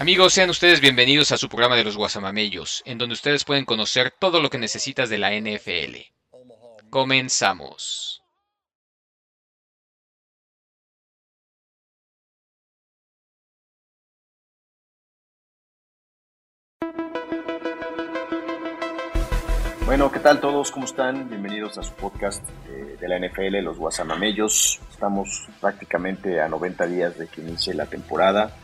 Amigos, sean ustedes bienvenidos a su programa de los Guasamamellos, en donde ustedes pueden conocer todo lo que necesitas de la NFL. Comenzamos. Bueno, ¿qué tal todos? ¿Cómo están? Bienvenidos a su podcast eh, de la NFL, los Guasamamellos. Estamos prácticamente a 90 días de que inicie la temporada.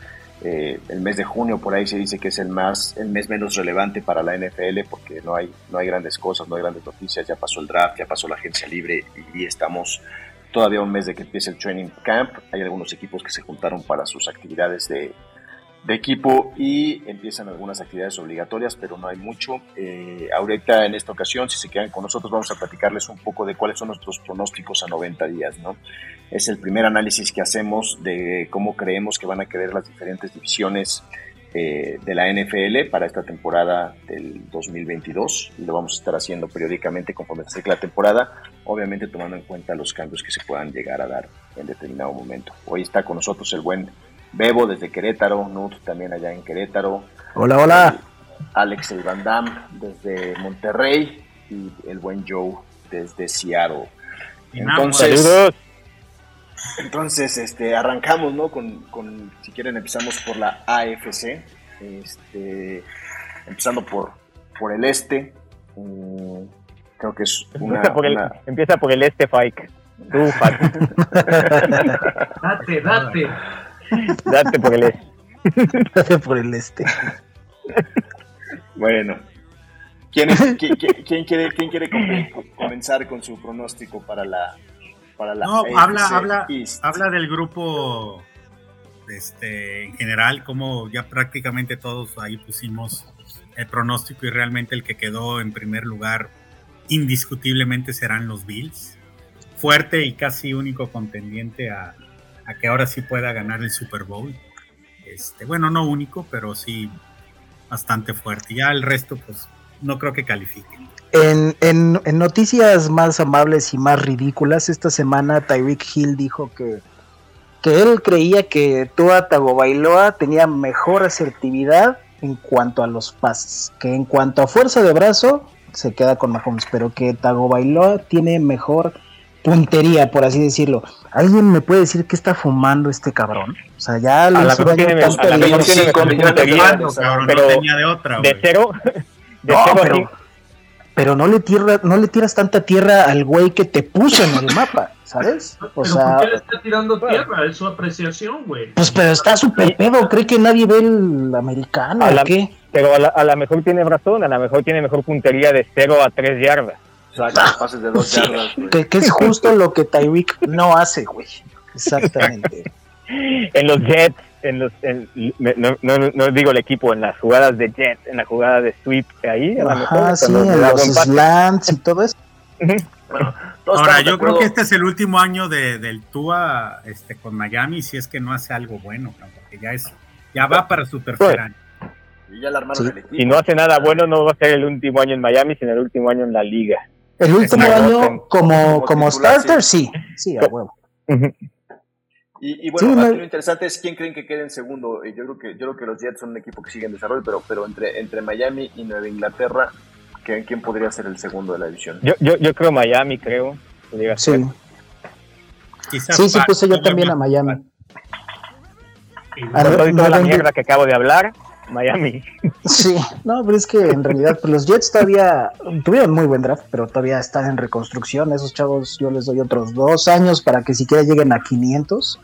Eh, el mes de junio por ahí se dice que es el más el mes menos relevante para la NFL porque no hay no hay grandes cosas no hay grandes noticias ya pasó el draft ya pasó la agencia libre y estamos todavía un mes de que empiece el training camp. Hay algunos equipos que se juntaron para sus actividades de, de equipo y empiezan algunas actividades obligatorias, pero no hay mucho. Eh, ahorita en esta ocasión, si se quedan con nosotros, vamos a platicarles un poco de cuáles son nuestros pronósticos a 90 días. ¿no? Es el primer análisis que hacemos de cómo creemos que van a quedar las diferentes divisiones eh, de la NFL para esta temporada del 2022 y lo vamos a estar haciendo periódicamente conforme se la temporada, obviamente tomando en cuenta los cambios que se puedan llegar a dar en determinado momento. Hoy está con nosotros el buen Bebo desde Querétaro, Nut también allá en Querétaro. Hola, hola. Alex el Van Damme desde Monterrey y el buen Joe desde Seattle. Entonces, entonces este, arrancamos, ¿no? Con, con, si quieren, empezamos por la AFC. Este, empezando por, por el este. Mm, creo que es una. Empieza por el, empieza por el este, Fike. date, date. Date por el este. Date por el este. Bueno. ¿Quién, quién, quiere, quién quiere comenzar con su pronóstico para la, para la No, habla, habla, habla del grupo este, en general, como ya prácticamente todos ahí pusimos el pronóstico y realmente el que quedó en primer lugar indiscutiblemente serán los Bills. Fuerte y casi único contendiente a, a que ahora sí pueda ganar el Super Bowl. Este, bueno, no único, pero sí bastante fuerte. Ya el resto, pues no creo que califiquen. En, en, noticias más amables y más ridículas, esta semana Tyreek Hill dijo que, que él creía que Tua Tagovailoa tenía mejor asertividad en cuanto a los pases, que en cuanto a fuerza de brazo se queda con Mahomes, pero que Tagovailoa tiene mejor puntería, por así decirlo. ¿Alguien me puede decir qué está fumando este cabrón? O sea, ya lo hizo daño tanto pero no tenía de otra, De cero, de no, cero pero, pero no le tierra, no le tiras tanta tierra al güey que te puso en el mapa, ¿sabes? O pero sea, ¿por qué le está tirando tierra? Es su apreciación, güey. Pues pero está súper pedo, cree que nadie ve el americano, a la, qué? Pero a la, a la mejor tiene razón, a lo mejor tiene mejor puntería de 0 a 3 yardas. Exacto, pases de dos yardas, güey. Que, que, es justo lo que Tyreek no hace, güey. Exactamente. en los Jets, en los, en, no, no, no, digo el equipo, en las jugadas de Jets, en la jugada de sweep, ahí, a Ajá, sí, en los slants y todo eso. Bueno, Ahora, yo creo que este es el último año de, del Tua este, con Miami, si es que no hace algo bueno, porque ya es ya va para su tercer Pues, año. Y ya armaron Sí. el equipo. Si no hace nada bueno, no va a ser el último año en Miami, sino el último año en la liga. El último año como, Como starter, sí. Sí, a huevo. Y, y bueno, Sí, aquí no- lo interesante es quién creen que quede en segundo. Y Yo creo que yo creo que los Jets son un equipo que sigue en desarrollo, pero pero entre entre Miami y Nueva Inglaterra, ¿quién, quién podría ser el segundo de la división? Yo, yo, yo creo Miami, creo. Sí, ser. Quizás sí, sí puse yo también a Miami. A toda no la mierda que acabo de hablar, Miami. Sí, no, pero es que en realidad pues, los Jets todavía tuvieron muy buen draft, pero todavía están en reconstrucción. Esos chavos yo les doy otros dos años para que siquiera lleguen a 500.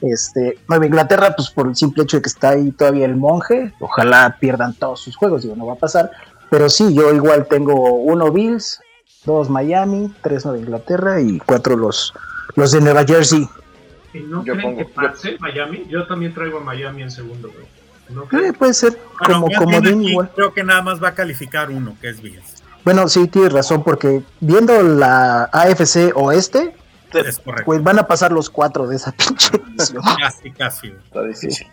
Este, Nueva Inglaterra, pues por el simple hecho de que está ahí todavía el monje, ojalá pierdan todos sus juegos, digo, no va a pasar. Pero sí, yo igual tengo uno Bills, dos Miami, tres Nueva Inglaterra y cuatro los, los de Nueva Jersey. ¿Y no Yo creen pongo- que pase Miami? Yo también traigo a Miami en segundo, güey. ¿No Eh, creen? puede ser Bueno, como bien aquí igual. Creo que nada más va a calificar uno, que es Bills. Bueno, sí, tienes razón, porque viendo la AFC Oeste, Es pues van a pasar los cuatro de esa pinche división. Casi, casi. güey. Está difícil.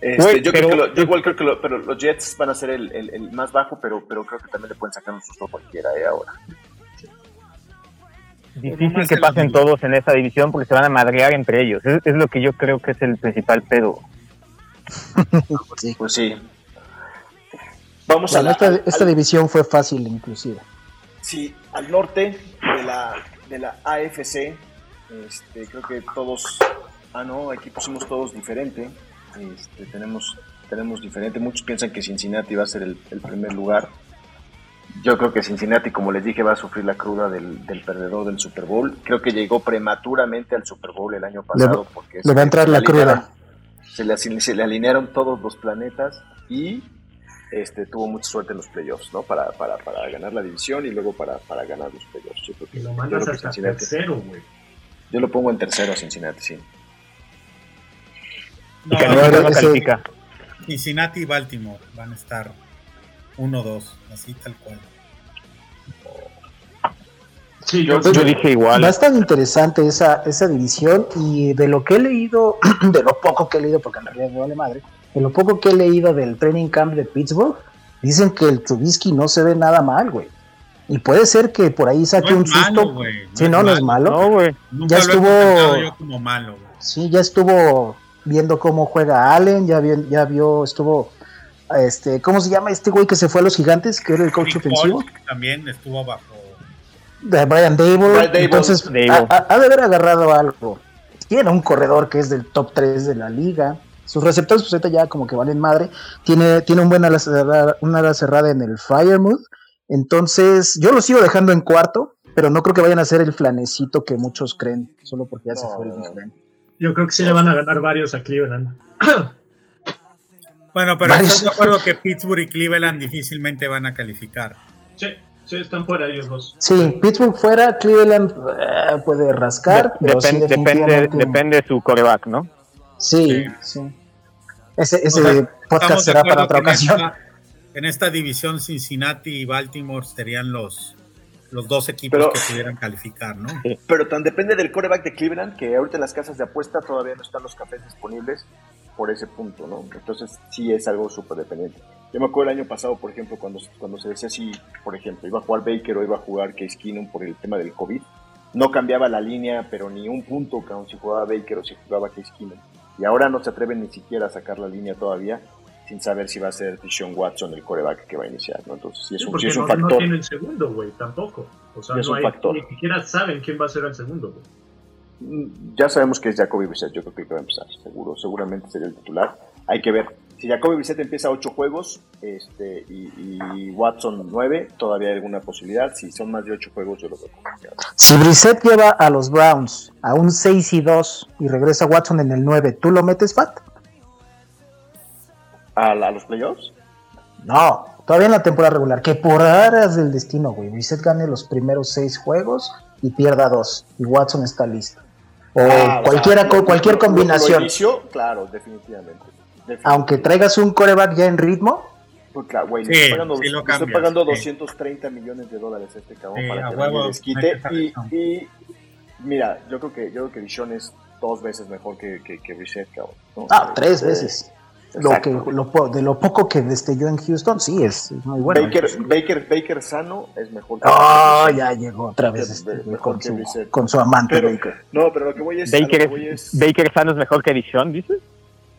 Este, yo, pero- creo que lo- yo igual creo que lo- pero los Jets van a ser el, el- el más bajo, pero, pero creo que también le pueden sacar un susto a cualquiera eh, ahora. Difícil que pasen todos en esa división porque se van a madrear entre ellos. Es, es lo que yo creo que es el principal pedo. Sí. Pues sí. Vamos a la, esta, al- esta al- división fue fácil, inclusive. sí, al norte de la, de la AFC. Este, creo que todos, ah no, aquí pusimos todos diferente. Este, tenemos, tenemos diferente. Muchos piensan que Cincinnati va a ser el, el primer lugar. Yo creo que Cincinnati, como les dije, va a sufrir la cruda del, del perdedor del Super Bowl. Creo que llegó prematuramente al Super Bowl el año pasado porque Le va a entrar la cruda. Se le, se le alinearon todos los planetas y este, tuvo mucha suerte en los playoffs, ¿no? Para, para, para ganar la división y luego para, para ganar los playoffs. Yo creo que, Y lo yo mandas creo hasta Cincinnati- tercero, güey. yo lo pongo en tercero a Cincinnati, sí. Y No, no, no. Cincinnati y Baltimore van a estar 1-2, así tal cual. Sí, Yo- yo, Yo dije igual. Estar interesante esa, esa división y de lo que he leído, de lo poco que he leído, porque en realidad me vale madre, de lo poco que he leído del training camp de Pittsburgh, dicen que el Trubisky no se ve nada mal, güey. Y puede ser que por ahí saque No un es malo, susto. güey, Sí, no, no es malo. No, güey. Nunca Ya lo he estuvo- yo como malo, güey. Sí, ya estuvo viendo cómo juega Allen, ya vio, ya vio, estuvo, este, ¿cómo se llama este güey que se fue a los gigantes, que era el coach ofensivo? También estuvo bajo. De Brian Dable. Entonces, Dable. Ha, de haber agarrado algo. Tiene un corredor que es del top 3 de la liga. Sus receptores, pues ahorita ya como que valen madre. Tiene, tiene un buen ala cerrada, una ala cerrada en el Firemood. Entonces, yo lo sigo dejando en cuarto, pero no creo que vayan a ser el flanecito que muchos creen, solo porque ya se fue el Big. Ben. yo creo que sí le van a ganar varios a Cleveland. Bueno, pero estás de acuerdo que Pittsburgh y Cleveland difícilmente van a calificar. Sí, sí, están fuera ellos dos. Sí, Pittsburgh fuera, Cleveland eh, puede rascar, De- pero sí depen- depende, depende de su coreback, ¿no? Sí, sí. Ese, ese O sea, podcast será para otra ocasión. esta- En esta división, Cincinnati y Baltimore serían los, los dos equipos Pero- que pudieran calificar, ¿no? Pero tan depende del coreback de Cleveland que ahorita en las casas de apuesta todavía no están los cafés disponibles. por ese punto, ¿no? Entonces sí es algo súper dependiente. Yo me acuerdo el año pasado, por ejemplo, cuando, cuando se decía si, por ejemplo, iba a jugar Baker o iba a jugar Case Keenum por el tema del COVID, no cambiaba la línea, pero ni un punto, aun si jugaba Baker o si jugaba Case Keenum. Y ahora no se atreven ni siquiera a sacar la línea todavía, sin saber si va a ser Deshaun Watson el coreback que va a iniciar, ¿no? Entonces sí es un, sí es un no, factor. No tienen segundo, güey, tampoco. O sea, es no un hay, factor. ni siquiera saben quién va a ser el segundo, güey. Ya sabemos que es Jacoby Brissett, yo creo que va a empezar, seguro, seguramente sería el titular. Hay que ver. Si Jacoby Brissett empieza ocho juegos este, y, y Watson nueve, todavía hay alguna posibilidad. Si son más de ocho juegos, yo lo veo complicado. Si Brissett lleva a los Browns a un 6 y 2 y regresa Watson en el 9, ¿tú lo metes, Fat? ¿A, la- a los playoffs? No, todavía en la temporada regular. Que por áreas del destino, güey. Brissett gane los primeros 6 juegos y pierda 2. Y Watson está listo. O Ah, o cualquiera, sea, cualquier combinación. Lo inicio, claro, definitivamente. Aunque traigas un coreback ya en ritmo, Pues claro, güey, Sí, le estoy pagando, sí lo le estoy cambias, pagando sí. 230 millones de dólares a este cabrón Sí, para a que huevo, desquite. Y, y, mira, yo creo que yo creo que Dishon es dos veces mejor que, que, que cabrón. ¿no? ah, tres Este, veces. Lo que, lo, de lo poco que destelló en Houston, sí, es muy bueno. Baker, Baker, Baker sano es mejor que Oh, ya llegó otra vez Que- este, mejor con, que su, con su amante Pero- Baker. No, pero lo que voy es. Baker, que voy es, es- Baker Sano es mejor que Dishon, dices?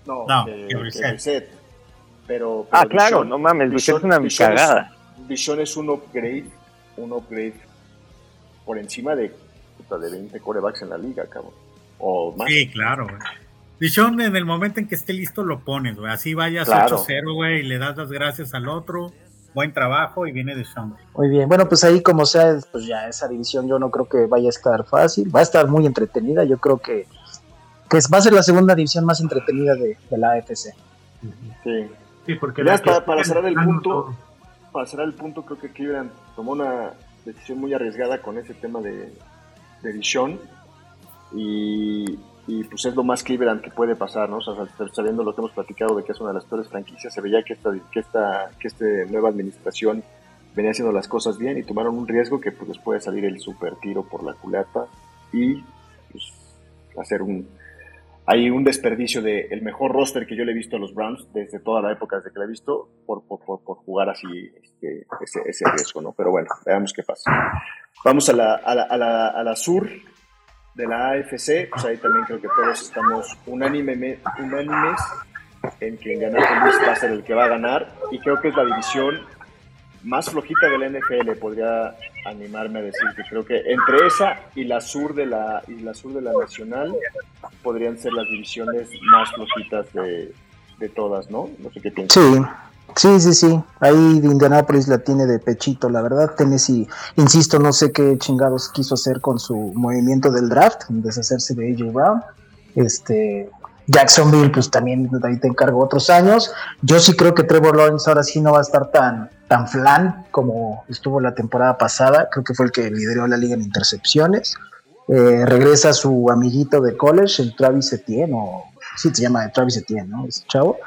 No, No, que, que que Brissett. Brissett. Pero, Ah, pero claro, Dishon- no mames, Brissett es Dishon- una cagada. Dishon es un upgrade, un upgrade por encima de, de 20 corebacks en la liga, cabrón. O más. Sí, claro, güey. Dishon, en el momento en que esté listo, lo pones, güey. Así vayas Claro. 8-0, güey, y le das las gracias al otro. Buen trabajo y viene Dishon. güey. Muy bien, bueno, pues ahí como sea, pues ya esa división yo no creo que vaya a estar fácil, va a estar muy entretenida, yo creo que, que va a ser la segunda división más entretenida de, de la AFC. Sí. Sí, porque Ya para- para cerrar el punto, todo. Para cerrar el punto, creo que Cleveland tomó una decisión muy arriesgada con ese tema de, de Dishon. Y, y, pues es lo más Cleveland que puede pasar, ¿no? O sea, sabiendo lo que hemos platicado de que es una de las peores franquicias, se veía que esta, que esta, que este nueva administración venía haciendo las cosas bien y tomaron un riesgo que pues les puede salir el super tiro por la culata y pues, hacer un hay un desperdicio de el mejor roster que yo le he visto a los Browns desde toda la época desde que la he visto por, por, por, por jugar así este, ese, ese riesgo, ¿no? Pero bueno, veamos qué pasa. Vamos a la, a la, a la, a la sur de la AFC, pues ahí también creo que todos estamos unánime, unánimes en que ganar va a ser el que va a ganar y creo que es la división más flojita de la NFL, podría animarme a decir que creo que entre esa y la sur de la y la sur de la nacional podrían ser las divisiones más flojitas de, de todas, ¿no? No sé qué piensas. Sí, sí, sí, sí, ahí de Indianapolis la tiene de pechito, la verdad, Tennessee, insisto, no sé qué chingados quiso hacer con su movimiento del draft, deshacerse de AJ Brown, este... Jacksonville, pues también ahí te encargo otros años. Yo sí creo que Trevor Lawrence ahora sí no va a estar tan, tan flan como estuvo la temporada pasada. Creo que fue el que lideró la liga en intercepciones. Eh, regresa su amiguito de college, el Travis Etienne, o sí se llama Travis Etienne, ¿no? Ese chavo.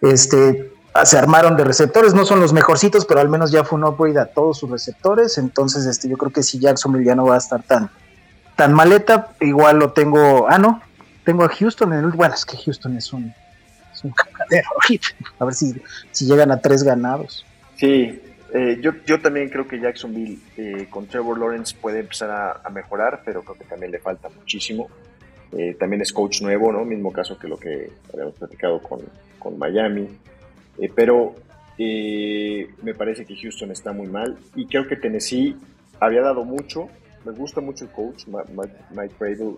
Este, se armaron de receptores, no son los mejorcitos, pero al menos ya fue un upgrade a todos sus receptores. Entonces, este, yo creo que si Jacksonville ya no va a estar tan, tan maleta, igual lo tengo. Ah, no, tengo a Houston en el. Bueno, es que Houston es un, es un. A ver si, si llegan a tres ganados. Sí, eh, yo, yo también creo que Jacksonville eh, con Trevor Lawrence puede empezar a, mejorar, pero creo que también le falta muchísimo. Eh, también es coach nuevo, ¿no? Mismo caso que lo que habíamos platicado con, con Miami. Pero me parece que Houston está muy mal y creo que Tennessee había dado mucho. Me gusta mucho el coach, Mike, Mike Bradle.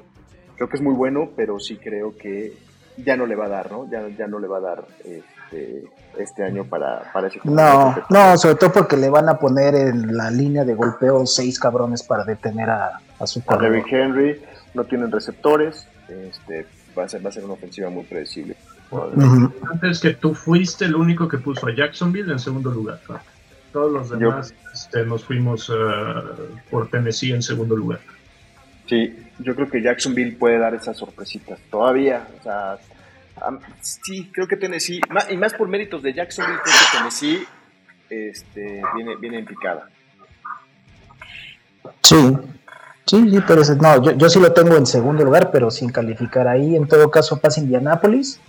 Creo que es muy bueno, pero sí creo que ya no le va a dar, ¿no? Ya, ya no le va a dar este, este año para, para ese No, no, sobre todo porque le van a poner en la línea de golpeo seis cabrones para detener a, a su a Derrick Henry, no tienen receptores, este, va, a ser, va a ser una ofensiva muy predecible. Uh -huh. Antes que tú fuiste el único que puso a Jacksonville en segundo lugar. ¿no? Todos los demás yo, este, nos fuimos uh, por Tennessee en segundo lugar. Sí, yo creo que Jacksonville puede dar esas sorpresitas todavía. O sea, um, sí, creo que Tennessee, y más por méritos de Jacksonville, creo que Tennessee este, viene, viene en picada. Sí, Sí, sí, pero no, yo, yo, sí lo tengo en segundo lugar, pero sin calificar ahí. En todo caso pasa Indianápolis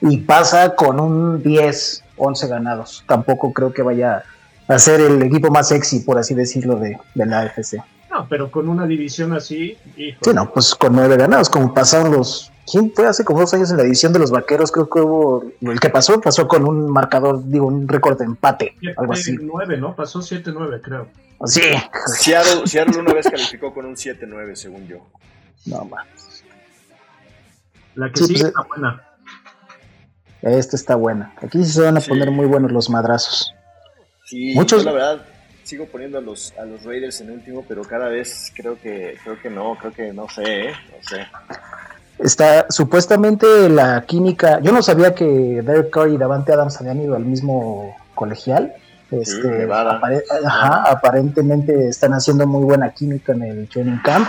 y pasa con un 10, 11 ganados. Tampoco creo que vaya a ser el equipo más sexy, por así decirlo, de, de la AFC. No, pero con una división así. Sí, no, pues con nueve ganados, como pasaron los. ¿Quién fue hace como dos años en la edición de los vaqueros? Creo que hubo. El que pasó, pasó con un marcador, digo, un récord de empate. algo así. 9, ¿no? Pasó 7-9, creo. Sí. Seattle, Seattle una vez calificó con un 7-9, según yo. No más. La que sí, sigue pues, está buena. Esta está buena. Aquí se van a poner muy buenos los madrazos. Sí, Muchos... la verdad, sigo poniendo a los, a los Raiders en último, pero cada vez creo que, creo que no, creo que no sé, ¿eh? no sé. Está supuestamente la química. Yo no sabía que Derek Carr y Davante Adams habían ido al mismo colegial. Este, ajá, aparentemente están haciendo muy buena química en el training camp.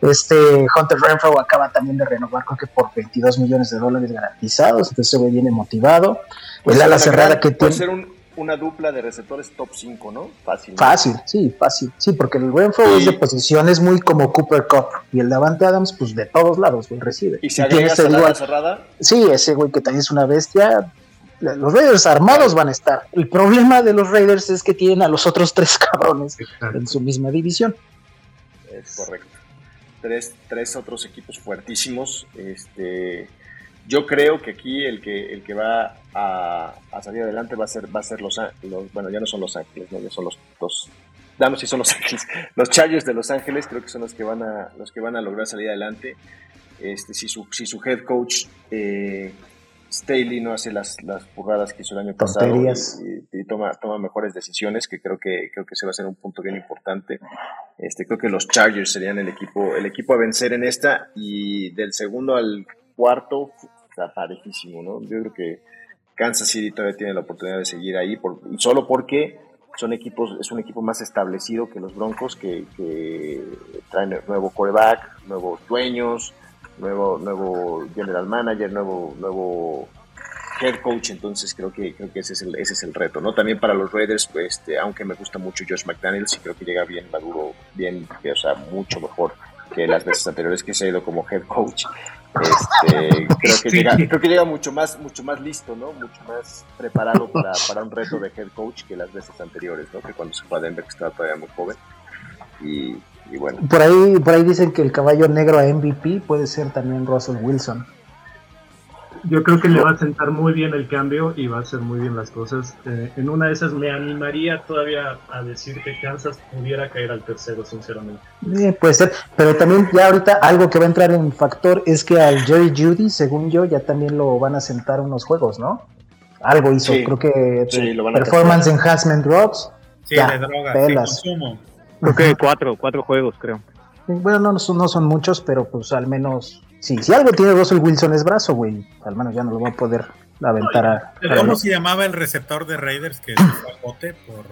Este Hunter Renfro acaba también de renovar, creo que por 22 millones de dólares garantizados, entonces se ve viene motivado. Pues el ala cerrada que tiene una dupla de receptores top 5, ¿no? Fácil. Fácil, sí, fácil. Sí, porque el Renfro es de posiciones muy como Cooper Cup y el Davante Adams, pues de todos lados, él recibe. ¿Y si agrega igual, cerrada? Sí, ese güey que también es una bestia. Los Raiders armados van a estar. El problema de los Raiders es que tienen a los otros tres cabrones en su misma división. Es correcto. Tres, tres otros equipos fuertísimos. Este yo creo que aquí el que, el que va a, salir adelante va a ser, va a ser los, los, bueno, ya no son Los Ángeles, ¿no? ya son los dos, damos si son Los Ángeles, los Chargers de Los Ángeles creo que son los que van a, los que van a lograr salir adelante. Este, si su, si su head coach eh, Staley no hace las, las burradas que hizo el año pasado y, toma, toma mejores decisiones, que creo que creo que se va a ser un punto bien importante. Este, creo que los Chargers serían el equipo, el equipo a vencer en esta, y del segundo al cuarto está parejísimo, ¿no? Yo creo que Kansas City todavía tiene la oportunidad de seguir ahí, por, solo porque son equipos, es un equipo más establecido que los Broncos, que, traen nuevo quarterback, nuevos dueños, nuevo, nuevo general manager, nuevo, nuevo head coach, entonces creo que creo que ese es el, ese es el reto, ¿no? También para los Raiders, pues, este, aunque me gusta mucho Josh McDaniels, y creo que llega bien maduro, bien, o sea, mucho mejor que las veces anteriores que se ha ido como head coach. Este, creo, que llega, creo que llega mucho más, mucho más listo, ¿no? Mucho más preparado para, para un reto de head coach que las veces anteriores, ¿no? Que cuando se fue a Denver que estaba todavía muy joven. Y, y bueno. Por ahí, por ahí dicen que el caballo negro a MVP puede ser también Russell Wilson. Yo creo que le va a sentar muy bien el cambio y va a hacer muy bien las cosas. Eh, en una de esas me animaría todavía a decir que Kansas pudiera caer al tercero, sinceramente. puede ser, pero también ya ahorita algo que va a entrar en factor es que al Jerry Judy, según yo, ya también lo van a sentar unos juegos, ¿no? Algo hizo, creo que Performance Enhancement Drugs. Sí, de droga, Creo que cuatro, cuatro juegos, creo. Bueno, no, no son muchos, pero pues al menos Sí, si algo tiene Russell Wilson es brazo, güey. Al menos ya no lo va a poder aventar a. ¿Cómo se llamaba el receptor de Raiders que se fue al bote por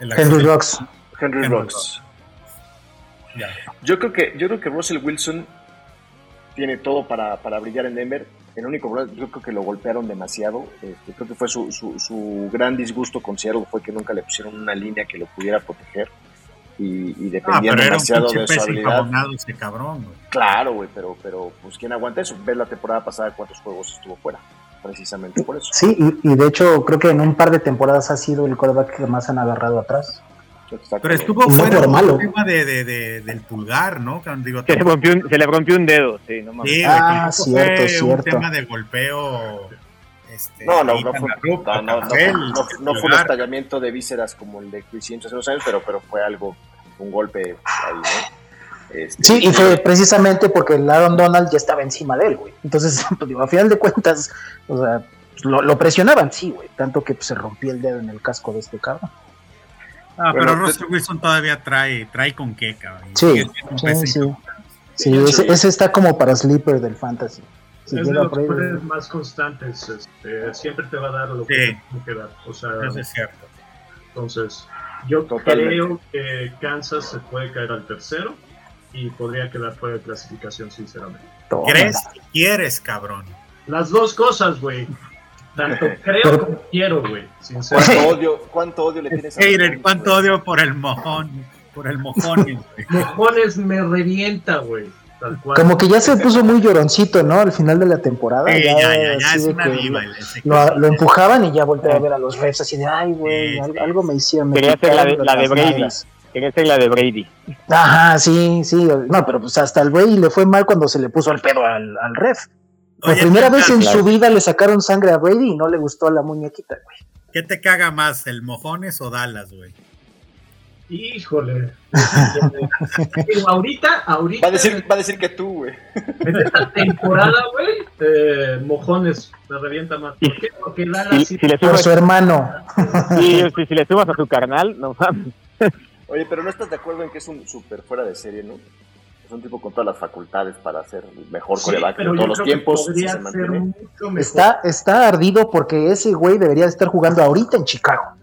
el Henry Rocks. Henry, Rocks. Yo creo que yo creo que Russell Wilson tiene todo para, para brillar en Denver. El único problema, yo creo que lo golpearon demasiado. Este, creo que fue su, su, su, gran disgusto con Seattle fue que nunca le pusieron una línea que lo pudiera proteger y, y dependía ah, demasiado de su habilidad. Ese cabrón, Claro, güey, pero, pero pues quién aguanta eso. Ves la temporada pasada cuántos juegos estuvo fuera, precisamente por eso. Sí, y, de hecho creo que en un par de temporadas ha sido el quarterback que más han agarrado atrás. Pero estuvo fuera por malo. tema de, de, del pulgar, ¿no? Digo, se, le rompió un, se le rompió un dedo, sí, no mames. Sí, ah, cierto, cierto. Un tema de golpeo este, no, no, no, fue, no, fue, un estallamiento de vísceras como el de Chris hace unos años, pero, pero fue algo, un golpe ahí, ¿no? Este, sí, y fue precisamente porque el Aaron Donald ya estaba encima de él, güey. Entonces, pues, a final de cuentas, o sea, lo, presionaban, sí, güey. Tanto que pues, se rompió el dedo en el casco de este cabrón. Ah, pero Russell Wilson todavía trae, trae con qué, cabrón. Sí, sí, sí. sí ese, ese, está como para sleeper del fantasy es de los más constantes, este, siempre te va a dar lo que tiene que dar. O sea, Eso es cierto. Entonces, yo creo que Kansas se puede caer al tercero y podría quedar fuera de clasificación, sinceramente. ¿Crees quieres, cabrón? Las dos cosas, güey. Tanto creo como quiero, güey. ¿Cuánto odio, ¿Cuánto odio le tienes a Hater, ¿Cuánto odio por el mojón? Por el mojones, güey. Mojones me revienta, güey. Como que ya se puso muy lloroncito, ¿no? Al final de la temporada. ya, ya, ya, es una diva. Lo, empujaban y ya volteé a ver a los refs así de, ay, güey, algo, me hicieron. Quería ser la de, la de Brady. Quería ser la de Brady. Ajá, sí, sí. No, pero pues hasta el Brady le fue mal cuando se le puso el pedo al, al ref. Por primera vez en su vida le sacaron sangre a Brady y no le gustó a la muñequita, güey. ¿Qué te caga más, el mojones o Dallas, güey? Híjole. ahorita, ahorita. Va a decir, va a decir que tú, güey. En esta temporada, güey, eh, Mojones me revienta más. ¿Por qué? Porque Lala si, le subas, su hermano. Sí, si, si, le subas a su carnal, no mames. Oye, pero no estás de acuerdo en que es un súper fuera de serie, ¿no? Es un tipo con todas las facultades para ser el mejor coreback de todos los tiempos. está, está ardido porque ese güey debería estar jugando ahorita en Chicago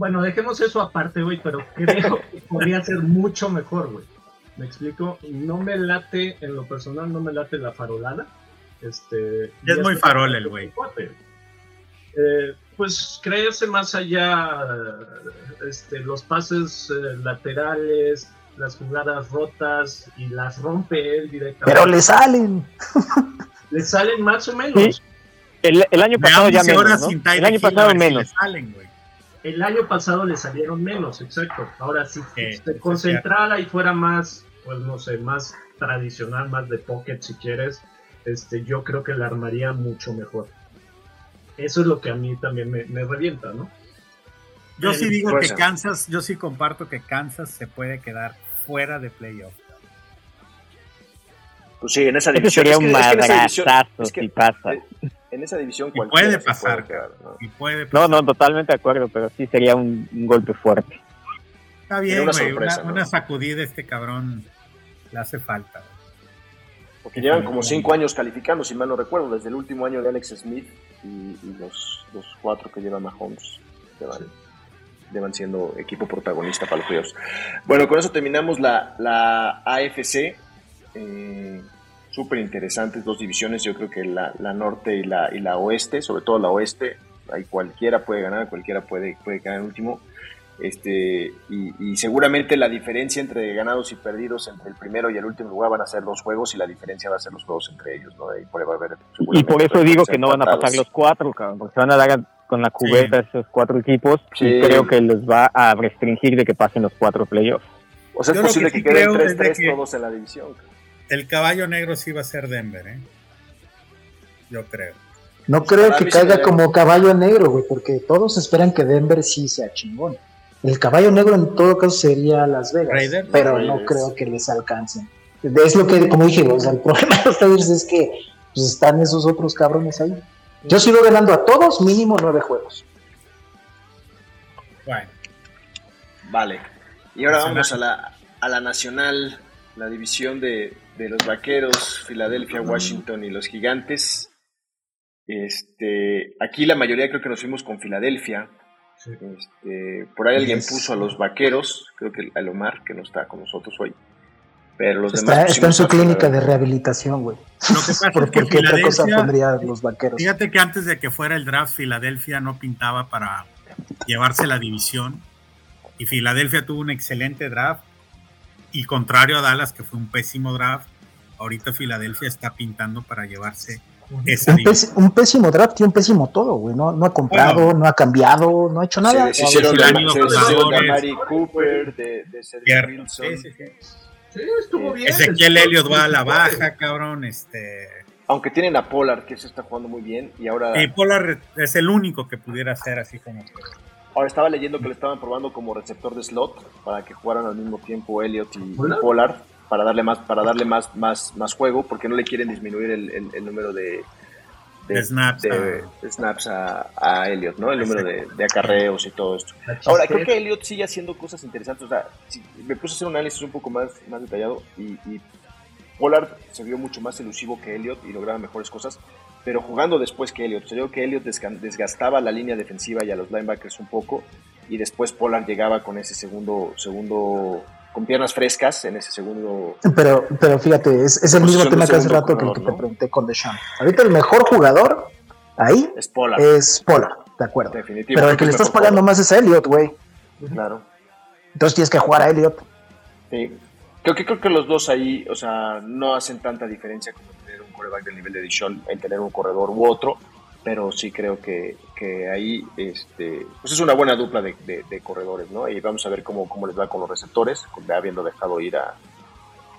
bueno, dejemos eso aparte, güey, pero creo que podría ser mucho mejor, güey. Me explico, no me late, en lo personal, no me late la farolada. Este, es muy farol el güey. Eh, pues créese más allá este, los pases eh, laterales, las jugadas rotas y las rompe él directamente. Pero le salen. le salen más o menos. El, año pasado ya menos, ¿no? El año pasado menos. le salen, güey. El año pasado le salieron menos, exacto. Ahora si se concentrara y fuera más, pues no sé, más tradicional, más de pocket si quieres, este, yo creo que la armaría mucho mejor. Eso es lo que a mí también me, revienta, ¿no? Yo sí digo que Kansas, yo sí comparto que Kansas se puede quedar fuera de playoff. Pues sí, en esa división. sería un madrazazo si pasa en esa división puede pasar, puede No, no, totalmente de acuerdo, pero sí sería un, golpe fuerte. Está bien, güey, una, sacudida este cabrón le hace falta. Porque llevan como cinco años calificando, si mal no recuerdo, desde el último año de Alex Smith y, los, cuatro que llevan Mahomes llevan, siendo equipo protagonista para los playoffs. Bueno, con eso terminamos la, la AFC. Eh, súper interesantes, dos divisiones, yo creo que la, norte y la, y la oeste, sobre todo la oeste, ahí cualquiera puede ganar, cualquiera puede, puede quedar en último. Este, y, seguramente la diferencia entre ganados y perdidos entre el primero y el último lugar van a ser los juegos y la diferencia va a ser los juegos entre ellos, ¿no? Y por, y por eso digo que no van a pasar los cuatro, porque se van a dar con la cubeta esos cuatro equipos y creo que les va a restringir de que pasen los cuatro playoffs. O sea, es posible que, queden 3-3 todos en la división el caballo negro sí va a ser Denver, ¿eh? Yo creo. No creo que caiga como caballo negro, güey, porque todos esperan que Denver sí sea chingón. El caballo negro en todo caso sería Las Vegas, pero no creo que les alcancen. Es lo que, como dije, o sea, el problema de los Raiders es que pues, están esos otros cabrones ahí. Yo sigo ganando a todos mínimo nueve juegos. Bueno. Vale. Y ahora vamos a la, a la nacional, la división de, de los Vaqueros, Filadelfia, Washington y los Gigantes. Este, aquí la mayoría creo que nos fuimos con Filadelfia. Este, por ahí alguien puso a los Vaqueros, creo que a Omar, que no está con nosotros hoy. Pero los está, demás está en su clínica de rehabilitación, güey. Lo que pasa es que otra cosa pondría los Vaqueros? Fíjate que antes de que fuera el draft, Filadelfia no pintaba para llevarse la división. Y Filadelfia tuvo un excelente draft y contrario a Dallas, que fue un pésimo draft, ahorita Filadelfia está pintando para llevarse esa un, un, pésimo draft y un pésimo todo, güey. No, no ha comprado, no ha cambiado, no ha hecho nada. Se, hicieron de, Mari Cooper, de, de Wilson. Sí, sí, sí. estuvo bien. Ezequiel Elliott va a la baja, cabrón. Este... Aunque tienen a Pollard, que se está jugando muy bien. Y ahora. Y Pollard es el único que pudiera ser así como. Ahora estaba leyendo que le estaban probando como receptor de slot para que jugaran al mismo tiempo Elliot y, Pollard para darle más para darle más más más juego porque no le quieren disminuir el, número de, snaps, snaps a, a, Elliot, ¿no? El número de, acarreos y todo esto. Ahora, creo que Elliot sigue haciendo cosas interesantes. O sea, me puse a hacer un análisis un poco más, más detallado y, y Pollard se vio mucho más elusivo que Elliot y lograba mejores cosas pero jugando después que Elliot. Se vio que Elliot desgastaba la línea defensiva y a los linebackers un poco, y después Pollard llegaba con ese segundo, segundo con piernas frescas en ese segundo. Pero, pero fíjate, es, el mismo tema que hace rato que, te pregunté con Deshaun. Ahorita el mejor jugador ahí es Pollard. Es Pollard, de acuerdo. Pero el que le estás pagando más es Elliot, güey. Claro. Entonces tienes que jugar a Elliot. Sí. Creo que, creo que los dos ahí, o sea, no hacen tanta diferencia como tener un coreback del nivel de edición en tener un corredor u otro, pero sí creo que, que ahí este, pues es una buena dupla de, de, corredores, ¿no? Y vamos a ver cómo, cómo les va con los receptores, habiendo dejado ir a,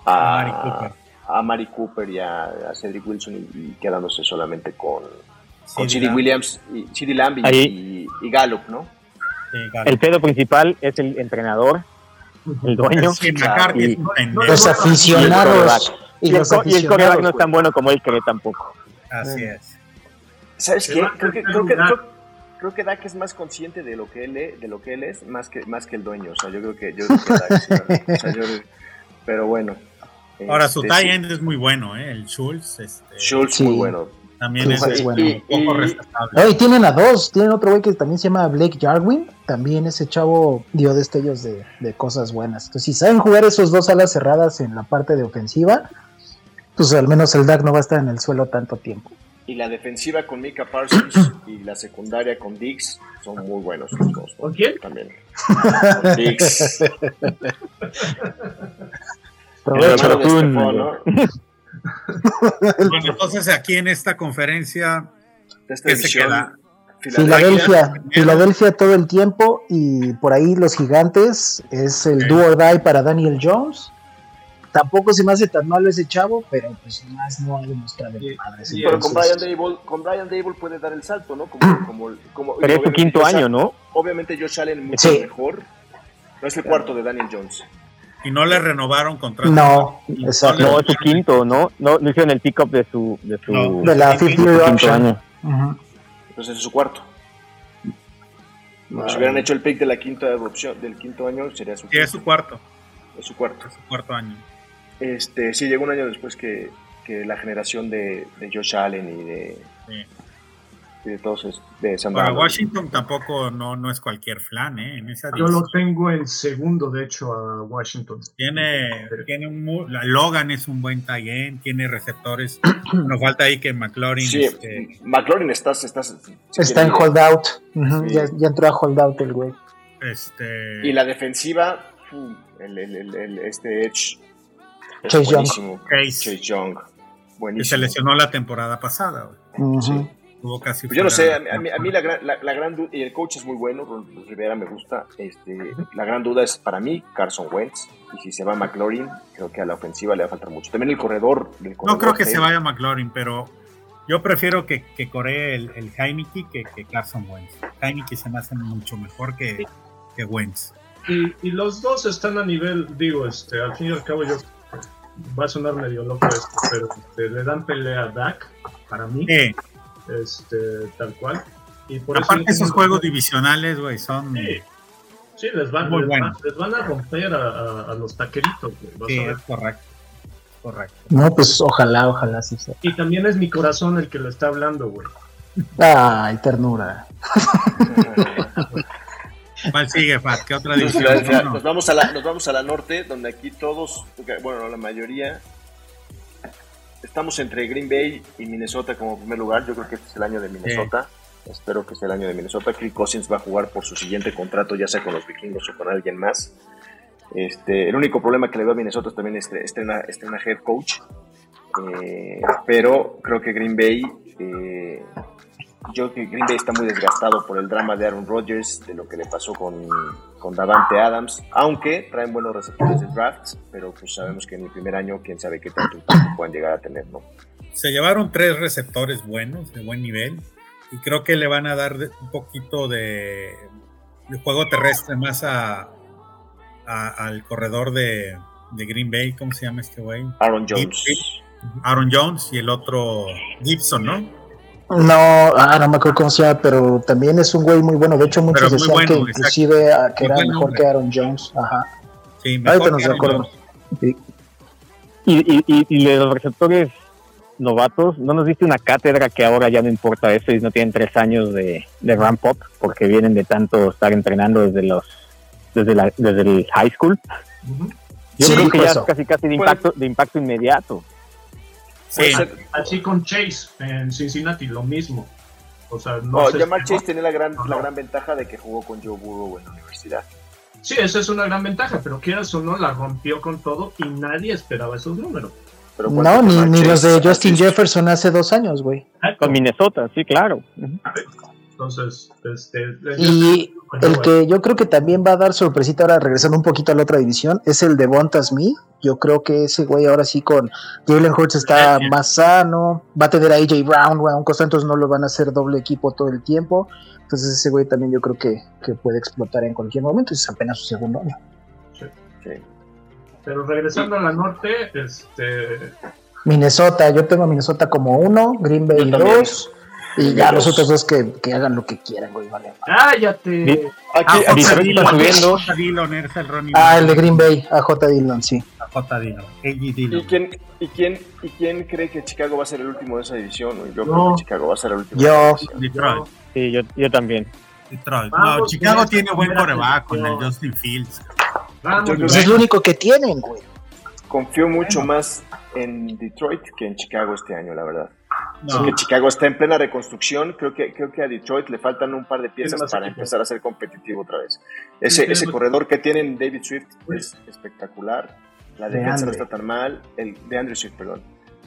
a, a Mari Cooper y a, Cedric Wilson y, quedándose solamente con, con CD Williams, y CD Lamb y, y, Gallup, ¿no? El pedo principal es el entrenador, el dueño. y, los aficionados. Y, el, y no es tan bueno como él cree tampoco. Así es. ¿Sabes qué? Creo que, creo, que, creo, que Dak es más consciente de lo que él es, de lo que él es más que más que el dueño. O sea, yo creo que, yo creo que Dak, o sea, yo, pero bueno. Ahora, su este, tie end es muy bueno, ¿eh? El Schultz. Este, Schultz, muy bueno. También es, bueno. Y, un poco y, tienen a dos. Tienen otro güey que también se llama Blake Jarwin. También ese chavo dio destellos de, de cosas buenas. Entonces, si saben jugar esos dos alas cerradas en la parte de ofensiva, pues al menos el DAC no va a estar en el suelo tanto tiempo. Y la defensiva con Mika Parsons y la secundaria con Dix son muy buenos los dos. ¿Con quién? También. Con Dix. bueno, entonces aquí en esta conferencia, ¿qué se queda? Filadelfia, Filadelfia todo el tiempo y por ahí los gigantes es el do or die para Daniel Jones. Tampoco se me hace tan malo ese chavo, pero pues más no ha demostrado sí, pero con Brian, Dable, con Brian Dable puede dar el salto, ¿no? Como, como, como pero es su quinto año, ¿no? Obviamente Josh Allen mucho mejor. No es el cuarto de Daniel Jones. Y no le renovaron contrato. No, exacto. No, es su quinto, ¿no? No, no hicieron el pick-up de su, de su de la 50 option. Entonces es su cuarto. Si hubieran hecho el pick de la quinta opción, del quinto año, sería su Sí, es su cuarto. Es su cuarto. Es su cuarto año. Este, sí, llegó un año después que, que la generación de, de Josh Allen y de, sí de todos de Para Washington tampoco no, no es cualquier flan, ¿eh? En esa Yo lo tengo en segundo, de hecho, a Washington. Tiene, tiene un, Logan es un buen tie tiene receptores. Nos falta ahí que McLaurin. Sí, este, McLaurin estás, estás, está en holdout. ya, ya, entró a holdout el güey. Este... Y la defensiva, el, el, el, este Edge. Chase Young. Chase Young. Buenísimo. Que se lesionó la temporada pasada. Sí pues yo no sé, a mí, a mí, la, gran, la, gran duda, y el coach es muy bueno, Rivera me gusta, este, la gran duda es para mí Carson Wentz, y si se va McLaurin, creo que a la ofensiva le va a faltar mucho. También el corredor. no creo que se vaya McLaurin, pero yo prefiero que, que coree el, el Heineke que, que Carson Wentz. Heineke se me hace mucho mejor que, que Wentz. Y, y, los dos están a nivel, digo, este, al fin y al cabo yo va a sonar medio loco esto, pero este, le dan pelea a Dak, para mí este, tal cual. Y por Aparte esos juegos divisionales, güey, son... Sí. les, van, Muy les, van, a romper a, los taqueritos. sí, es correcto. Correcto. No, pues ojalá, ojalá sí sea. Y también es mi corazón el que lo está hablando, güey. Ay, ternura. ¿Cuál sigue, Fat? ¿Qué otra división? Nos, vamos a la, nos vamos a la norte, donde aquí todos, bueno, la mayoría estamos entre Green Bay y Minnesota como primer lugar. Yo creo que este es el año de Minnesota. Espero que sea el año de Minnesota. Kirk Cousins va a jugar por su siguiente contrato, ya sea con los vikingos o con alguien más. Este, el único problema que le veo a Minnesota es también este, estrena, estrena head coach. Eh, pero creo que Green Bay eh, yo que Green Bay está muy desgastado por el drama de Aaron Rodgers, de lo que le pasó con, con Davante Adams, aunque traen buenos receptores de drafts, pero pues sabemos que en el primer año quién sabe qué tanto puedan llegar a tener, ¿no? Se llevaron tres receptores buenos, de buen nivel, y creo que le van a dar un poquito de, juego terrestre más a, al corredor de, de, Green Bay, ¿cómo se llama este güey? Aaron Jones. Aaron Jones y el otro Gibson, ¿no? No, ah, no me acuerdo cómo se llama, pero también es un güey muy bueno. De hecho, muchos decían que inclusive ah, que era mejor que Aaron Jones. Ajá. Sí, mejor nos acordamos. Sí. Y, y, y, de los receptores novatos, ¿no nos diste una cátedra que ahora ya no importa eso y no tienen tres años de, de ramp up porque vienen de tanto estar entrenando desde los desde, la, desde el high school? Yo creo que ya es casi casi de impacto, de impacto inmediato. Así con Chase en Cincinnati, lo mismo. O sea, no, Chase tenía la gran, la gran ventaja de que jugó con Joe Burrow en la universidad. Sí, esa es una gran ventaja, pero quieras o no, la rompió con todo y nadie esperaba esos números. no, ni, ni los de Justin Jefferson hace dos años, güey. Con Minnesota, sí, claro. Entonces, este... Y el que yo creo que también va a dar sorpresita ahora, regresando un poquito a la otra división, es el de Bontas Me. Yo creo que ese güey ahora sí con Jalen Hurts está más sano, va a tener a AJ Brown, aunque entonces no lo van a hacer doble equipo todo el tiempo. Entonces ese güey también yo creo que, que puede explotar en cualquier momento, es apenas su segundo año. Sí, Pero regresando a la norte, este... Minnesota, yo tengo a Minnesota como uno, Green Bay dos, y ya los otros dos que, que, hagan lo que quieran, güey, vale. ¡Cállate! Aquí, ah, J. Dillon, J. Dillon es el Ronnie Ah, el de Green Bay, a J. Dillon, sí. A J. Dillon, AJ Dillon. ¿Y quién, y, quién, ¿Y quién cree que Chicago va a ser el último de esa división? Yo no. creo que Chicago va a ser el último. Yo. Detroit. Sí, yo, yo también. Detroit. No, Chicago tiene buen coreback con el Justin Fields. Vamos, pues es lo único que tienen, güey. Confío mucho más en Detroit que en Chicago este año, la verdad. No. Porque Chicago está en plena reconstrucción. Creo que, creo que a Detroit le faltan un par de piezas para empezar a ser competitivo otra vez. Ese, ese corredor que tienen David Swift es espectacular. La defensa no está tan mal. El de Andrew Swift, perdón.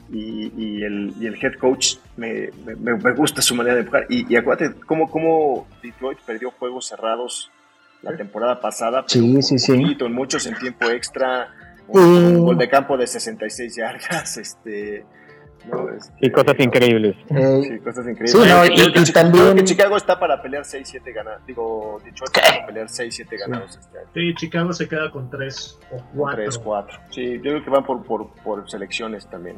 Y, y, el, y, el, head coach me, me, me, gusta su manera de empujar. Y, y acuérdate cómo, cómo Detroit perdió juegos cerrados la temporada pasada. Sí, sí, sí. En muchos en tiempo extra. Un, un gol de campo de 66 yardas. Este ¿no? Este, sí, cosas increíbles. Eh, sí, cosas increíbles. Sí, no, y, y, y también... que Chicago está para pelear 6-7 ganados. Digo, Detroit está para pelear 6-7 ganados este año. Sí, Chicago se queda con 3 o 4. 3, 4. Sí, yo creo que van por, por, por selecciones también.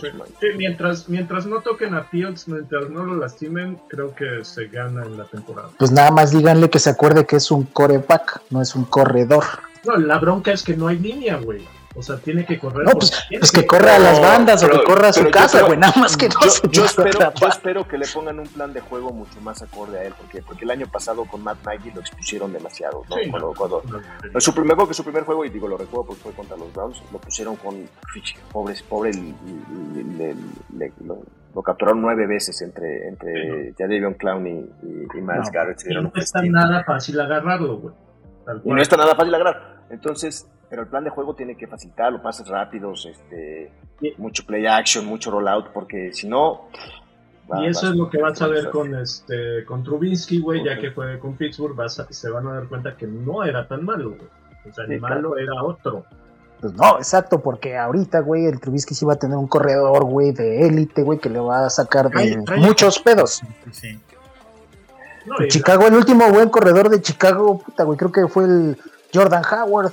Sí, sí, mientras, mientras no toquen a Fields, mientras no lo lastimen, creo que se gana en la temporada. Pues nada más díganle que se acuerde que es un coreback, no es un corredor. No, la bronca es que no hay línea, güey. O sea, tiene que correr. No, pues, pues que corra a las bandas pero, o que corra a su casa, güey. Nada más que no yo, se yo espero, yo espero que le pongan un plan de juego mucho más acorde a él. Porque, porque el año pasado con Matt Nagy lo expusieron demasiado. ¿no? Sí, cuando, cuando, no, su primer juego, que su primer juego, y digo, lo recuerdo porque fue contra los Browns, lo pusieron con. Pobres, pobre, le, le, lo, lo, capturaron nueve veces entre, entre sí. Jadavion Clown y, y, y Miles no, Garrett. Y no está nada fácil agarrarlo, güey. Y no está nada fácil agarrar. Entonces, pero el plan de juego tiene que facilitarlo, pases rápidos, este, mucho play action, mucho rollout, porque si no... Va, y eso va, es lo que vas a ver con este con Trubinsky, güey, okay. ya que fue con Pittsburgh, vas a, se van a dar cuenta que no era tan malo, güey. O sea, el sí, malo claro. era otro. Pues no, exacto, porque ahorita, güey, el Trubisky sí va a tener un corredor, güey, de élite, güey, que le va a sacar de trae, trae muchos pedos. Sí. No, Chicago, la... el último buen corredor de Chicago, puta, güey, creo que fue el Jordan Howard.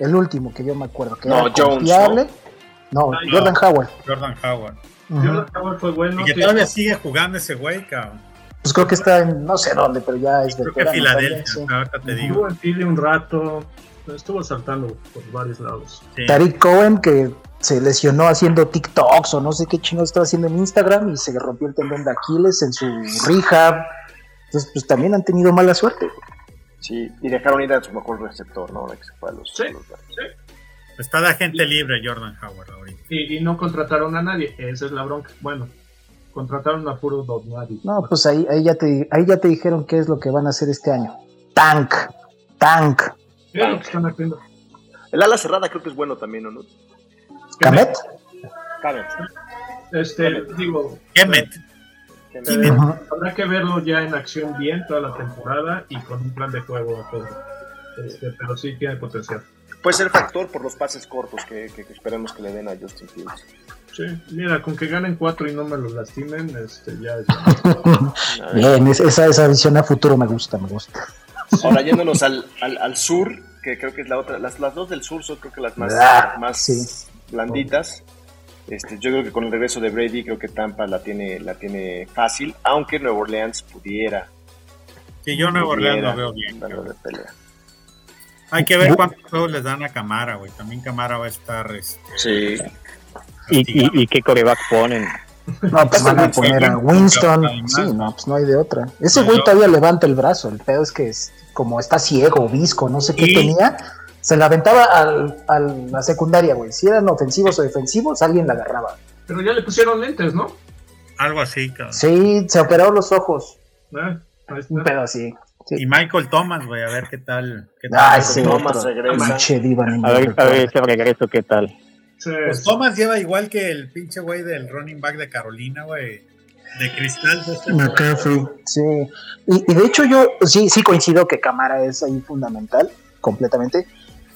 El último que yo me acuerdo, que no, era Jones, confiable. No, no, Jordan Howard. Jordan Howard. Uh -huh. Jordan Howard fue bueno. Y que todavía sigue jugando ese güey, cabrón. Pues creo que está en no sé dónde, pero ya es creo veterano. Que Filadelfia, sí. ahorita te digo. Estuvo en Philly un rato, estuvo saltando por varios lados. Sí. Tariq Cohen, que se lesionó haciendo TikToks o no sé qué chingados estaba haciendo en Instagram y se rompió el tendón de Aquiles en su rehab. Entonces, pues también han tenido mala suerte. Sí, y dejaron ir a su mejor receptor, ¿no? Que se fue a los, sí, los sí. Está de agente libre Jordan Howard ahorita. Y, y, no contrataron a nadie, esa es la bronca. Bueno, contrataron a puro nadie. No, pues ahí, ahí, ya te, ahí ya te dijeron qué es lo que van a hacer este año. Tank, tank. ¿Qué es lo que están haciendo? El ala cerrada creo que es bueno también, ¿o no? ¿Camet? Camet. Este, Kemet. digo... Kemet. Habrá que verlo ya en acción bien toda la temporada y con un plan de juego todo. Este, pero sí tiene potencial. Puede ser factor por los pases cortos que, que, que esperemos que le den a Justin Fields. Sí, mira, con que ganen cuatro y no me los lastimen, este, ya es. Bien, esa, esa visión a futuro me gusta, me gusta. Ahora yéndonos al, al, al, sur, que creo que es la otra, las, las dos del sur son creo que las más, ah, más sí. blanditas. Este, yo creo que con el regreso de Brady creo que Tampa la tiene, la tiene fácil, aunque Nueva Orleans pudiera. Sí, yo Nueva Orleans lo veo bien. De pelea. Hay que ver cuántos juegos les dan a Camara, güey. También Camara va a estar. Este, sí. ¿Y, y, y qué coreback ponen? No, pues van a poner a Winston. Sí, no, pues no hay de otra. Ese güey todavía levanta el brazo. El pedo es que es, como está ciego, visco, no sé qué tenía, se la aventaba al, a la secundaria, güey. Si eran ofensivos o defensivos, alguien la agarraba. Pero ya le pusieron lentes, ¿no? Algo así, cabrón. Sí, se operaron los ojos. ¿Eh? Un pedo así. Y Michael Thomas, güey, a ver qué tal. Qué tal ah, sí, Thomas regresa. A ver, a ver ese regreso, qué tal. Pues Thomas lleva igual que el pinche güey del running back de Carolina, güey. De cristal. De este McCaffrey. Sí. Y, y, de hecho yo sí, sí coincido que Camara es ahí fundamental, completamente.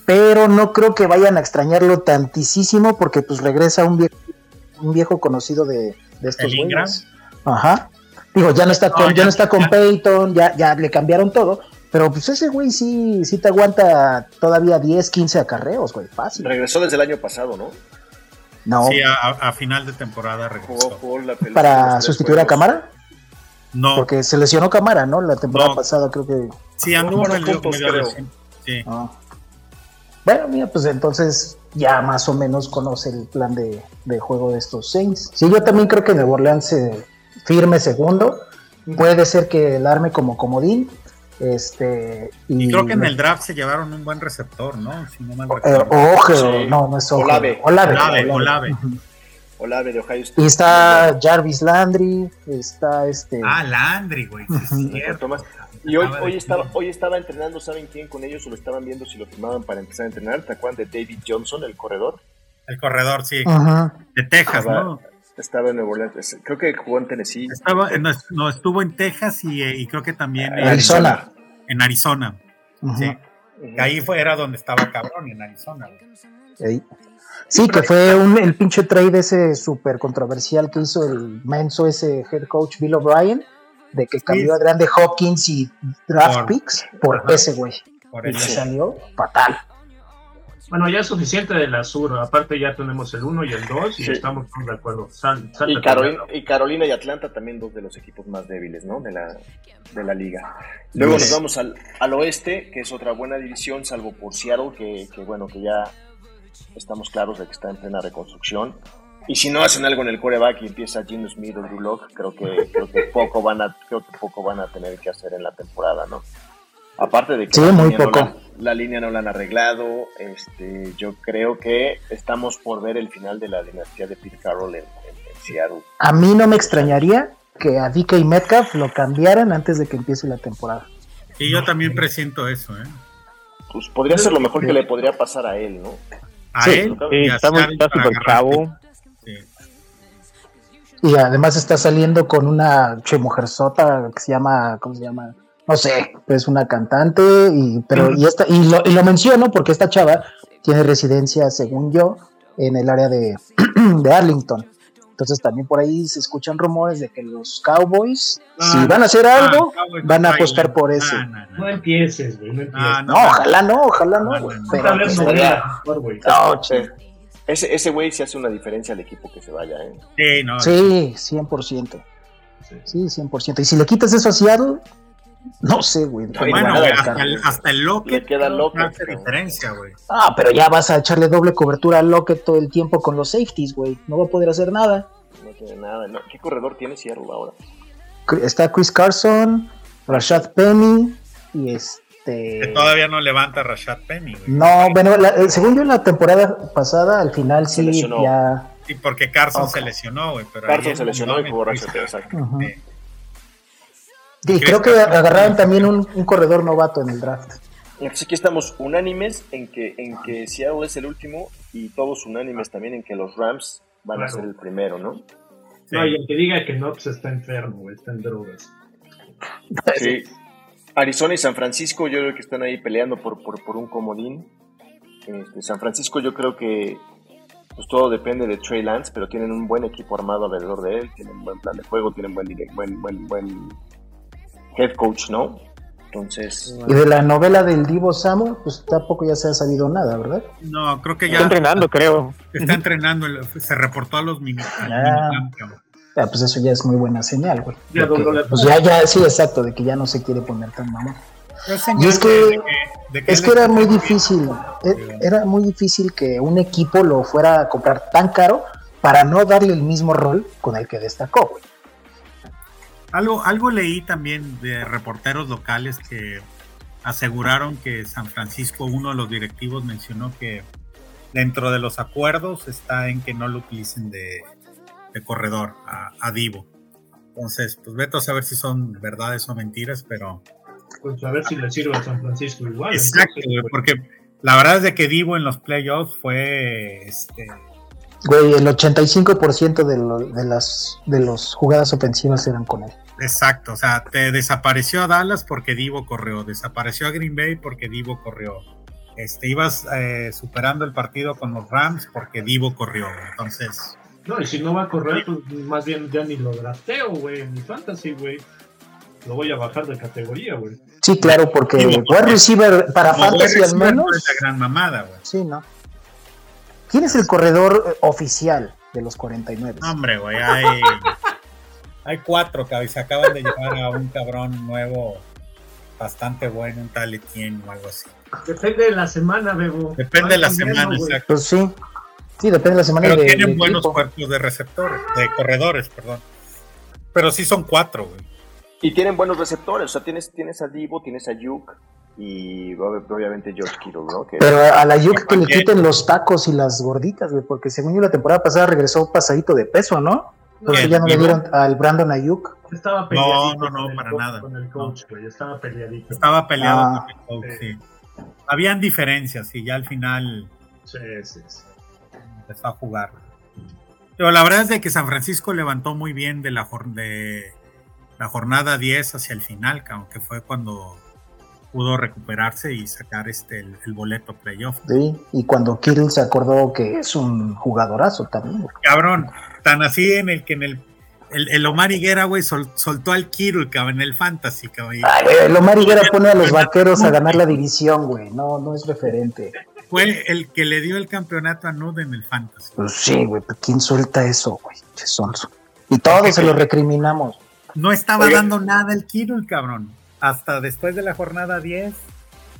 Pero no creo que vayan a extrañarlo tantísimo porque pues regresa un viejo, un viejo conocido de, de estos güeyes. Ajá. Digo, ya no está con, ya, no está con Peyton, ya, ya le cambiaron todo, pero pues ese güey sí, sí te aguanta todavía 10, 15 acarreos, güey, fácil. Regresó desde el año pasado, ¿no? No. Sí, a, final de temporada regresó. ¿Para sustituir a Camara? No. Porque se lesionó Camara, ¿no? La temporada pasada creo que... Sí, anduvo en el creo. Sí. Ah. Bueno, mira, pues entonces ya más o menos conoce el plan de, de, juego de estos Saints. Sí, yo también creo que Nuevo Orleans se firme segundo. Puede ser que el arme como comodín. Este, y, creo que en el draft se llevaron un buen receptor, ¿no? Si no mal eh, no, no es Olave. Olave. Olave. Olave. de Ohio State. Y está Jarvis Landry, está este... Ah, Landry, güey, es cierto. Y hoy, hoy, estaba, hoy estaba entrenando, ¿saben quién con ellos? O lo estaban viendo si lo firmaban para empezar a entrenar. ¿Te acuerdan de David Johnson, el corredor? El corredor, sí. De Texas, ¿no? Estaba en Nuevo Orleans, creo que jugó en Tennessee. Estaba, no, estuvo en Texas y, eh, creo que también en Arizona. En Arizona. Sí. Ahí fue, era donde estaba cabrón, en Arizona. Sí, que fue un, el pinche trade ese súper controversial que hizo el menso ese head coach Bill O'Brien, de que cambió a Grande Hopkins y draft picks por ese güey. y le salió fatal. Bueno, ya es suficiente de la sur. Aparte, ya tenemos el 1 y el 2 y estamos de acuerdo. y, Carolina, y, Carolina, y Atlanta también dos de los equipos más débiles ¿no? de, la, de la liga. Luego nos vamos al, al, oeste, que es otra buena división, salvo por Seattle, que, que, bueno, que ya estamos claros de que está en plena reconstrucción. Y si no hacen algo en el coreback y empieza Gino Smith o Drew Locke, creo que, creo que poco van a, creo que poco van a tener que hacer en la temporada, ¿no? Aparte de que la, muy línea poco. No la, línea no la han arreglado, este, yo creo que estamos por ver el final de la dinastía de Pete Carroll en, Seattle. A mí no me extrañaría que a DK y Metcalf lo cambiaran antes de que empiece la temporada. Y yo también presiento eso, ¿eh? Pues podría ser lo mejor que le podría pasar a él, ¿no? A él. Sí, está súper chavo. Y además está saliendo con una che mujerzota que se llama, ¿cómo se llama? no sé, es una cantante, y, pero, y, esta, y, lo, y lo menciono porque esta chava tiene residencia, según yo, en el área de, de Arlington. Entonces también por ahí se escuchan rumores de que los Cowboys, si van a hacer algo, van a apostar por eso. No, empieces, güey. No, empieces. no, ojalá no, ojalá no, güey. Pero no, ese, ese güey se hace una diferencia al equipo que se vaya, ¿eh? Sí, no. Sí, 100%. Sí, 100%. Y si le quitas eso a Seattle, no sé, güey. bueno, hasta, el, hasta el Lockett queda Lockett. hace diferencia, güey. Ah, pero ya vas a echarle doble cobertura al Lockett todo el tiempo con los safeties, güey. No va a poder hacer nada. No tiene nada. ¿Qué corredor tiene Seattle ahora? Está Chris Carson, Rashad Penny y este... Que todavía no levanta Rashad Penny, güey. No, bueno, según yo en la temporada pasada, al final sí ya... Sí, porque Carson se lesionó, güey. Carson se lesionó y jugó Rashad Penny, exacto. Sí, creo que agarraron también un, corredor novato en el draft. Entonces aquí estamos unánimes en que, en que Seattle es el último y todos unánimes también en que los Rams van a ser el primero, ¿no? No, y el que diga que no, pues está enfermo, está en drogas. Sí. Arizona y San Francisco yo creo que están ahí peleando por, por, un comodín. Este, San Francisco yo creo que pues todo depende de Trey Lance, pero tienen un buen equipo armado alrededor de él, tienen un buen plan de juego, tienen buen, buen, buen, buen head coach, ¿no? Entonces. Y de la novela del Divo Samu, pues tampoco ya se ha sabido nada, ¿verdad? No, creo que ya. Está entrenando, creo. Está entrenando, se reportó a los minutos. Ah, pues eso ya es muy buena señal, güey. Ya, pues ya, ya, sí, exacto, de que ya no se quiere poner tan mamón. Y es que, es que era muy difícil, e, era muy difícil que un equipo lo fuera a comprar tan caro para no darle el mismo rol con el que destacó, güey. Algo, algo leí también de reporteros locales que aseguraron que San Francisco, uno de los directivos mencionó que dentro de los acuerdos está en que no lo utilicen de, corredor a, Divo. Entonces, pues vete a saber si son verdades o mentiras, pero Pues a ver si le sirve a San Francisco igual. Exacto, pues. porque la verdad es de que Divo en los playoffs fue este Güey, el 85% de, de las de los jugadas ofensivas eran con él. Exacto, o sea, te desapareció a Dallas porque Divo corrió, desapareció a Green Bay porque Divo corrió. Este, ibas eh, superando el partido con los Rams porque Divo corrió, entonces. No, y si no va a correr, pues más bien ya ni lo drafteo, güey, en mi fantasy, güey. Lo voy a bajar de categoría, güey. Sí, claro, porque wide receiver para fantasy al menos. Es la gran mamada, güey. Sí, ¿no? ¿Quién es el corredor eh, oficial de los 49? Hombre, güey, hay, hay cuatro que se acaban de llevar a un cabrón nuevo bastante bueno, un tal Etienne o algo así. Depende de la semana, Bebo. Depende de la semana, exacto. Pues sí. Sí, depende de la semana. Pero tienen buenos cuerpos de receptores, de corredores, perdón. Pero sí son cuatro, güey. Y tienen buenos receptores, o sea, tienes, tienes a Divo, tienes a Yuke y obviamente George Kittle, ¿no? Pero a la Yuke que le quiten los tacos y las gorditas, güey, porque según yo la temporada pasada regresó pasadito de peso, ¿no? Entonces ya no le dieron al Brandon Ayuk. Estaba peleadito. No, no, no, para nada. Con el coach, güey, estaba peleadito. Estaba peleado ah. con el coach, sí. Habían diferencias y ya al final. Sí, sí, sí. Empezó a jugar. Pero la verdad es de que San Francisco levantó muy bien de la, de la jornada 10 hacia el final, aunque fue cuando pudo recuperarse y sacar este el, boleto playoff. Sí, y cuando Kirill se acordó que es un jugadorazo también. Cabrón, tan así en el que en el el, Omar Higuera, güey, soltó al Kirill, cabrón, en el fantasy, cabrón. el Omar Higuera pone a los vaqueros a ganar la división, güey. No, no es referente. Fue el que le dio el campeonato a Nude en el fantasy. Pues sí, güey, ¿quién suelta eso, güey? Y todos se lo recriminamos. No estaba dando nada el Kirill, cabrón hasta después de la jornada 10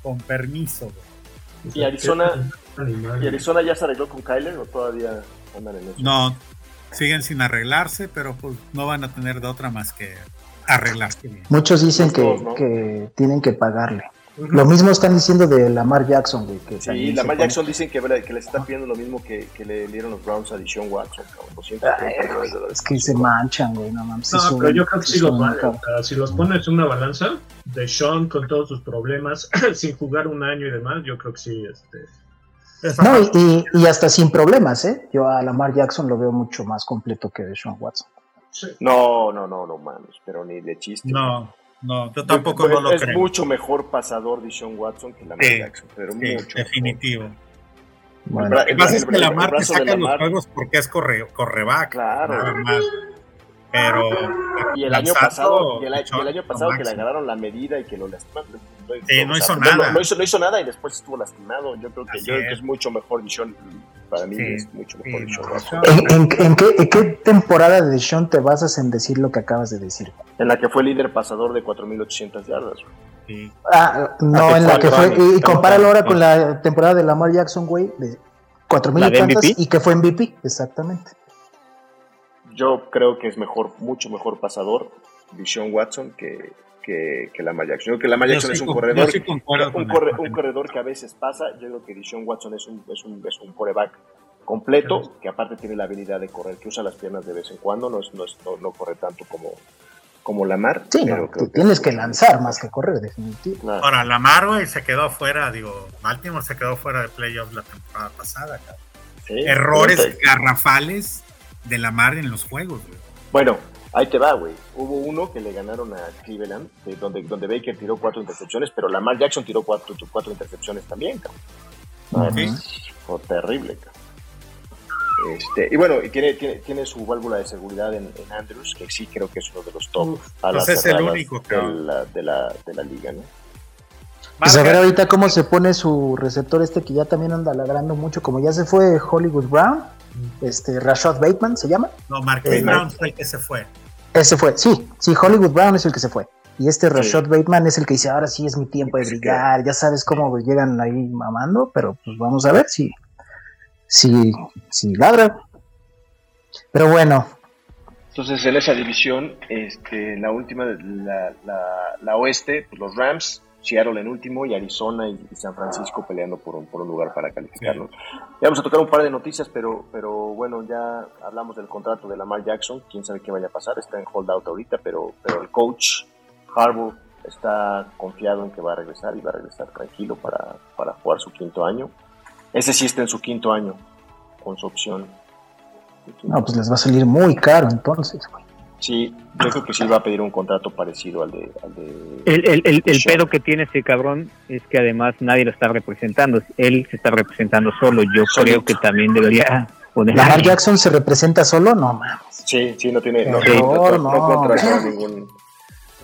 con permiso. ¿Y Arizona, ¿Y Arizona ya se arregló con Kyler o todavía andan en eso? No, siguen sin arreglarse, pero pues no van a tener de otra más que arreglarse bien. Muchos dicen que, que tienen que pagarle. Lo mismo están diciendo de Lamar Jackson, güey. Que sí, Lamar Jackson dicen que, que le están pidiendo lo mismo que, que, le dieron los Browns a Dishon Watson. es que se manchan, güey. No, mames, no pero yo creo que sí los vale. si los pones en una balanza, de Sean con todos sus problemas, sin jugar un año y demás, yo creo que sí. Este, no, y, y, hasta sin problemas, ¿eh? Yo a Lamar Jackson lo veo mucho más completo que de Sean Watson. No, no, no, no mames, pero ni de chiste. No. No, yo tampoco no lo es creo. Es mucho mejor pasador de Sean Watson que Lamar Jackson, pero mucho. Definitivo. Bueno, lo que pasa es que Lamar te saca los juegos porque es corre, correback. Claro. Nada más. Pero. Y el año pasado, y el, año pasado que le agarraron la medida y que lo lastimaron. Sí, no hizo nada. No, hizo, no, hizo, nada y después estuvo lastimado. Yo creo que, yo creo que es mucho mejor Dishon. Para mí es mucho mejor Dishon. ¿En, en, qué, ¿En, qué, temporada de Dishon te basas en decir lo que acabas de decir? En la que fue líder pasador de 4.800 yardas. Sí. Ah, no, en la que fue. y compáralo ahora con la temporada de Lamar Jackson, güey, de 4.000 y que fue MVP, exactamente. Yo creo que es mejor, mucho mejor pasador Dishon Watson que, que, que Lamar Jackson. Yo creo que Lamar Jackson es un corredor, un, corredor que a veces pasa. Yo creo que Dishon Watson es un, es un, es un coreback completo, que aparte tiene la habilidad de correr, que usa las piernas de vez en cuando, no, no, no, corre tanto como, como Lamar. Sí, pero tienes que lanzar más que correr, definitivamente. Ahora, Lamar, güey, se quedó fuera, digo, Baltimore se quedó fuera de playoffs la temporada pasada, Errores garrafales de Lamar en los juegos, güey. Bueno, Ahí te va, güey. Hubo uno que le ganaron a Cleveland, donde, donde Baker tiró cuatro intercepciones, pero Lamar Jackson tiró cuatro, cuatro intercepciones también, cabrón. Fue terrible, cabrón. Este, y bueno, y tiene, tiene, tiene, su válvula de seguridad en, Andrews, que sí creo que es uno de los top a pues es el único, de, la, de, la, de la liga, ¿no? Pues a ver ahorita cómo se pone su receptor este que ya también anda ladrando mucho, como ya se fue Hollywood Brown, este Rashad Bateman se llama. No, Marcus eh, Brown fue el que se fue. Ese fue, sí, sí, Hollywood Brown es el que se fue. Y este Rashad Bateman es el que dice, ahora sí es mi tiempo de brillar, ya sabes cómo llegan ahí mamando, pero pues vamos a ver si, si, si ladra. Pero bueno. Entonces en esa división, este, la última, la, la, la oeste, pues los Rams Seattle en último y Arizona y, San Francisco peleando por un, por un lugar para calificarnos. Ya vamos a tocar un par de noticias, pero, pero bueno, ya hablamos del contrato de Lamar Jackson, quién sabe qué vaya a pasar, está en holdout ahorita, pero, pero el coach Harbour está confiado en que va a regresar y va a regresar tranquilo para, para jugar su quinto año. Ese sí está en su quinto año, con su opción. No, pues les va a salir muy caro entonces, güey. Sí, yo creo que sí va a pedir un contrato parecido al de... Al de el, el, el, el pedo que tiene ese cabrón es que además nadie lo está representando. Él se está representando solo. Yo creo que también debería poner... ¿Lamar Jackson se representa solo? No mames. Sí, sí, no tiene... No, no, no, no. contrata ningún,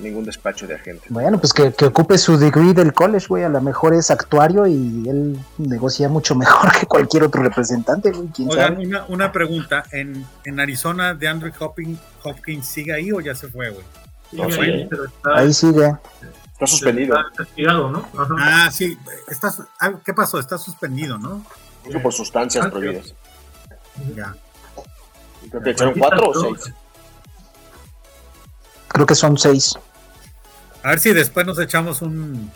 ningún despacho de agentes. Bueno, pues que, que ocupe su degree del college, güey. A lo mejor es actuario y él negocia mucho mejor que cualquier otro representante, güey. ¿Quién Oigan, sabe? una, una pregunta. ¿En, en Arizona de Andrew Hopkins, Hopkins sigue ahí o ya se fue, güey? No, Sí, ahí, está, Ahí sigue. Está suspendido. está castigado, ¿no? Ajá. Ah, sí. Está, ah, ¿Qué pasó? Está suspendido, ¿no? Por sustancias Ah, prohibidas. Ya. Creo que echaron cuatro o seis. Creo que son seis. A ver si después nos echamos un.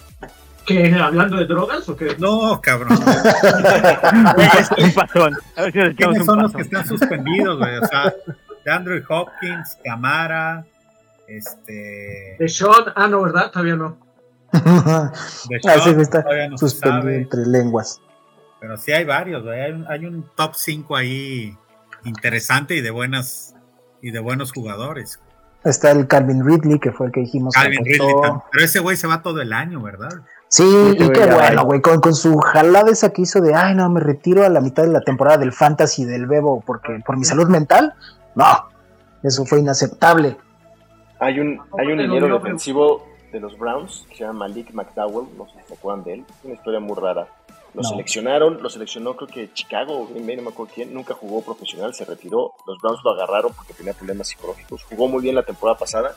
¿Qué? ¿Hablando de drogas o qué? No, cabrón. un pasón. A ver si nos echamos ¿Quiénes un son los que están suspendidos, güey? O sea, de Andrew Hopkins, Camara, este. De Sean, ah, no, ¿verdad? Todavía no. De Ah, Sean, sí, está todavía no suspendido sabe, entre lenguas. Pero sí hay varios, güey. Hay, un- hay un top 5 ahí interesante y de buenas y de buenos jugadores. Está el Calvin Ridley, que fue el que dijimos. que Calvin aportó. Ridley. Pero ese güey se va todo el año, ¿verdad? Sí, Sí, y qué bueno, güey, con, con su jalada esa que hizo de, ay, no, me retiro a la mitad de la temporada del fantasy del Bebo porque por mi salud mental. No, eso fue inaceptable. Hay un, hay un liniero defensivo de los Browns que se llama Malik McDowell, no sé si se acuerdan de él, es una historia muy rara. Lo No. seleccionaron, lo seleccionó creo que Chicago o Green Bay, no me acuerdo quién, nunca jugó profesional, se retiró, los Browns lo agarraron porque tenía problemas psicológicos, jugó muy bien la temporada pasada,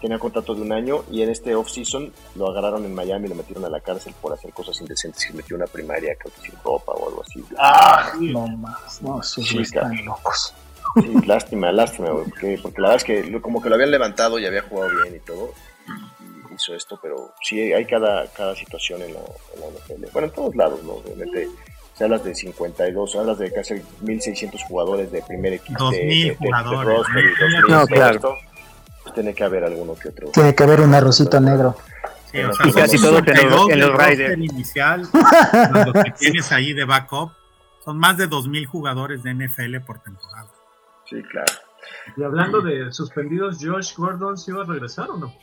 tenía contrato de un año y en este off-season lo agarraron en Miami y lo metieron a la cárcel por hacer cosas indecentes, que metió una primaria, creo que sin ropa o algo así. Ah. No más, no, esos Sí, están locos. Sí, lástima, lástima, porque, porque la verdad es que lo- como que lo habían levantado y había jugado bien y todo, y hizo esto, pero sí hay cada, cada situación en la, en la NFL. Bueno, en todos lados, ¿no? Obviamente, si hablas de 52, hablas de casi 1.600 jugadores de primer equipo, 2,000 de, de- de- de jugadores. roster y 2,000, No, claro. esto, pues tiene que haber alguno que otro. Tiene que haber un arrocito negro. Sí, o sea, Y casi todos en los- 62 en los Raiders. inicial, los que tienes ahí de backup, son más de 2.000 jugadores de NFL por temporada. Sí, claro. Y hablando de suspendidos, Josh Gordon, ¿sí va a regresar o no?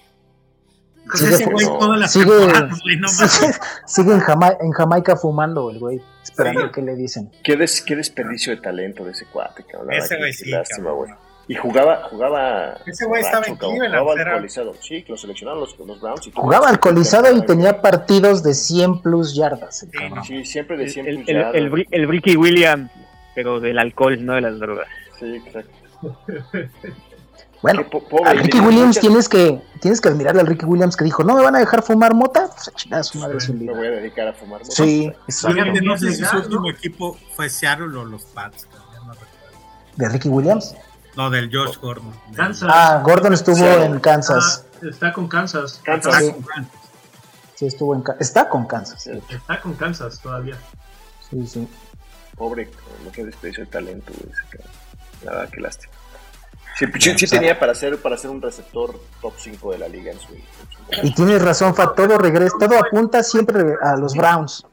Pues Sigue ese güey todas las sigue- güey, no mames. Sigue en, Jama- en Jamaica fumando el güey, esperando que le dicen. Qué, des- qué desperdicio de talento de ese cuate, cabrón. Ese güey que sí, lástima, cabrón. güey. Y jugaba, jugaba. Ese güey estaba en Jugaba alcoholizado. Sí, que lo seleccionaron los, los Browns. Y Jugaba alcoholizado y tenía partidos de 100 plus yardas. el Sí, cabrón. Sí, siempre de El, 100 el, plus el, yardas. el, Bri- el Ricky Williams, pero del alcohol, no de las drogas. Sí, exacto. Bueno, pobre, al Ricky Williams muchas- tienes que tienes que admirarle al Ricky Williams que dijo, no me van a dejar fumar mota, pues a chingar a su madre su Me voy a dedicar a fumar. mota. Sí, exacto. Fíjate, no sé si su último equipo fue Seattle o los Pats. no. ¿De Ricky Williams? No, del Josh Gordon. Kansas. Ah, Gordon estuvo Sí. en Kansas. Ah, está con Kansas. Kansas. Sí. Sí, estuvo en Está con Kansas. Sí, Está con Kansas todavía. sí. sí. Pobre, no que desprecio el talento, güey. verdad, qué lástima. Sí, sí, sí tenía para ser, para ser un receptor top 5 de la liga en su. en su- Y tienes razón, Fa, todo regresa, todo apunta siempre a los Browns.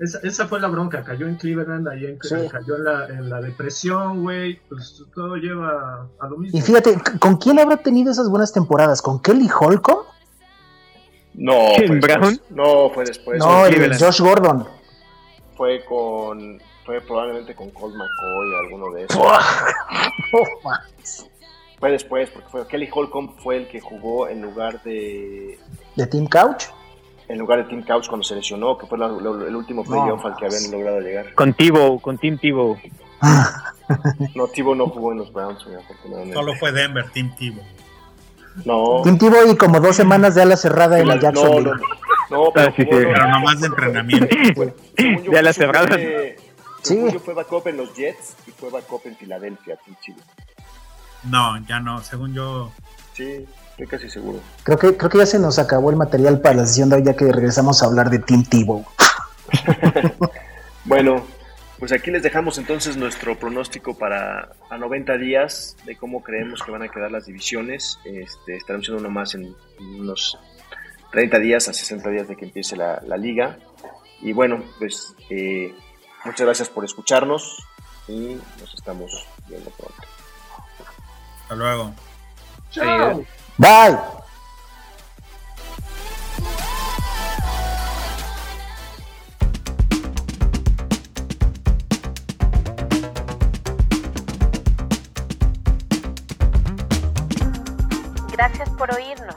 Esa, esa fue la bronca, cayó en Cleveland, ahí en, Sí. cayó en la, en la depresión, güey, pues todo lleva a lo mismo. Y fíjate, ¿con quién habrá tenido esas buenas temporadas? ¿Con Kelly Holcomb? No, ¿Quién, fue después. No, fue después. no, el. Josh Gordon. Fue con. Fue probablemente con Colt McCoy, alguno de esos. Oh. Fue después, porque fue Kelly Holcomb fue el que jugó en lugar de. ¿De Team Couch? En lugar de Tim Couch cuando se lesionó, que fue la- el último playoff al que habían logrado llegar. Con Tivo, con Tim Tivo. No, Tibo no jugó en los Browns, afortunadamente. Solo fue Denver, Team Tivo. No, Team Tebow y como dos semanas de ala cerrada en la no, Jacksonville. no, no, pero Ah, sí, jugó- sí. Pero nomás de entrenamiento. yo, De alas fue- cerradas. Sí. según yo fue backup en los Jets y fue backup en Filadelfia, Tim Chido. No, ya no. Según yo, Sí, estoy casi seguro. Creo que, creo que ya se nos acabó el material para la sesión de hoy, ya que regresamos a hablar de Team Tebow. Bueno, pues aquí les dejamos entonces nuestro pronóstico para a 90 días de cómo creemos que van a quedar las divisiones. Este, estaremos haciendo uno más en, unos 30 días a 60 días de que empiece la, liga. Y bueno, pues eh, muchas gracias por escucharnos y nos estamos viendo pronto. Hasta luego. Chao. Bye. Gracias por oírnos.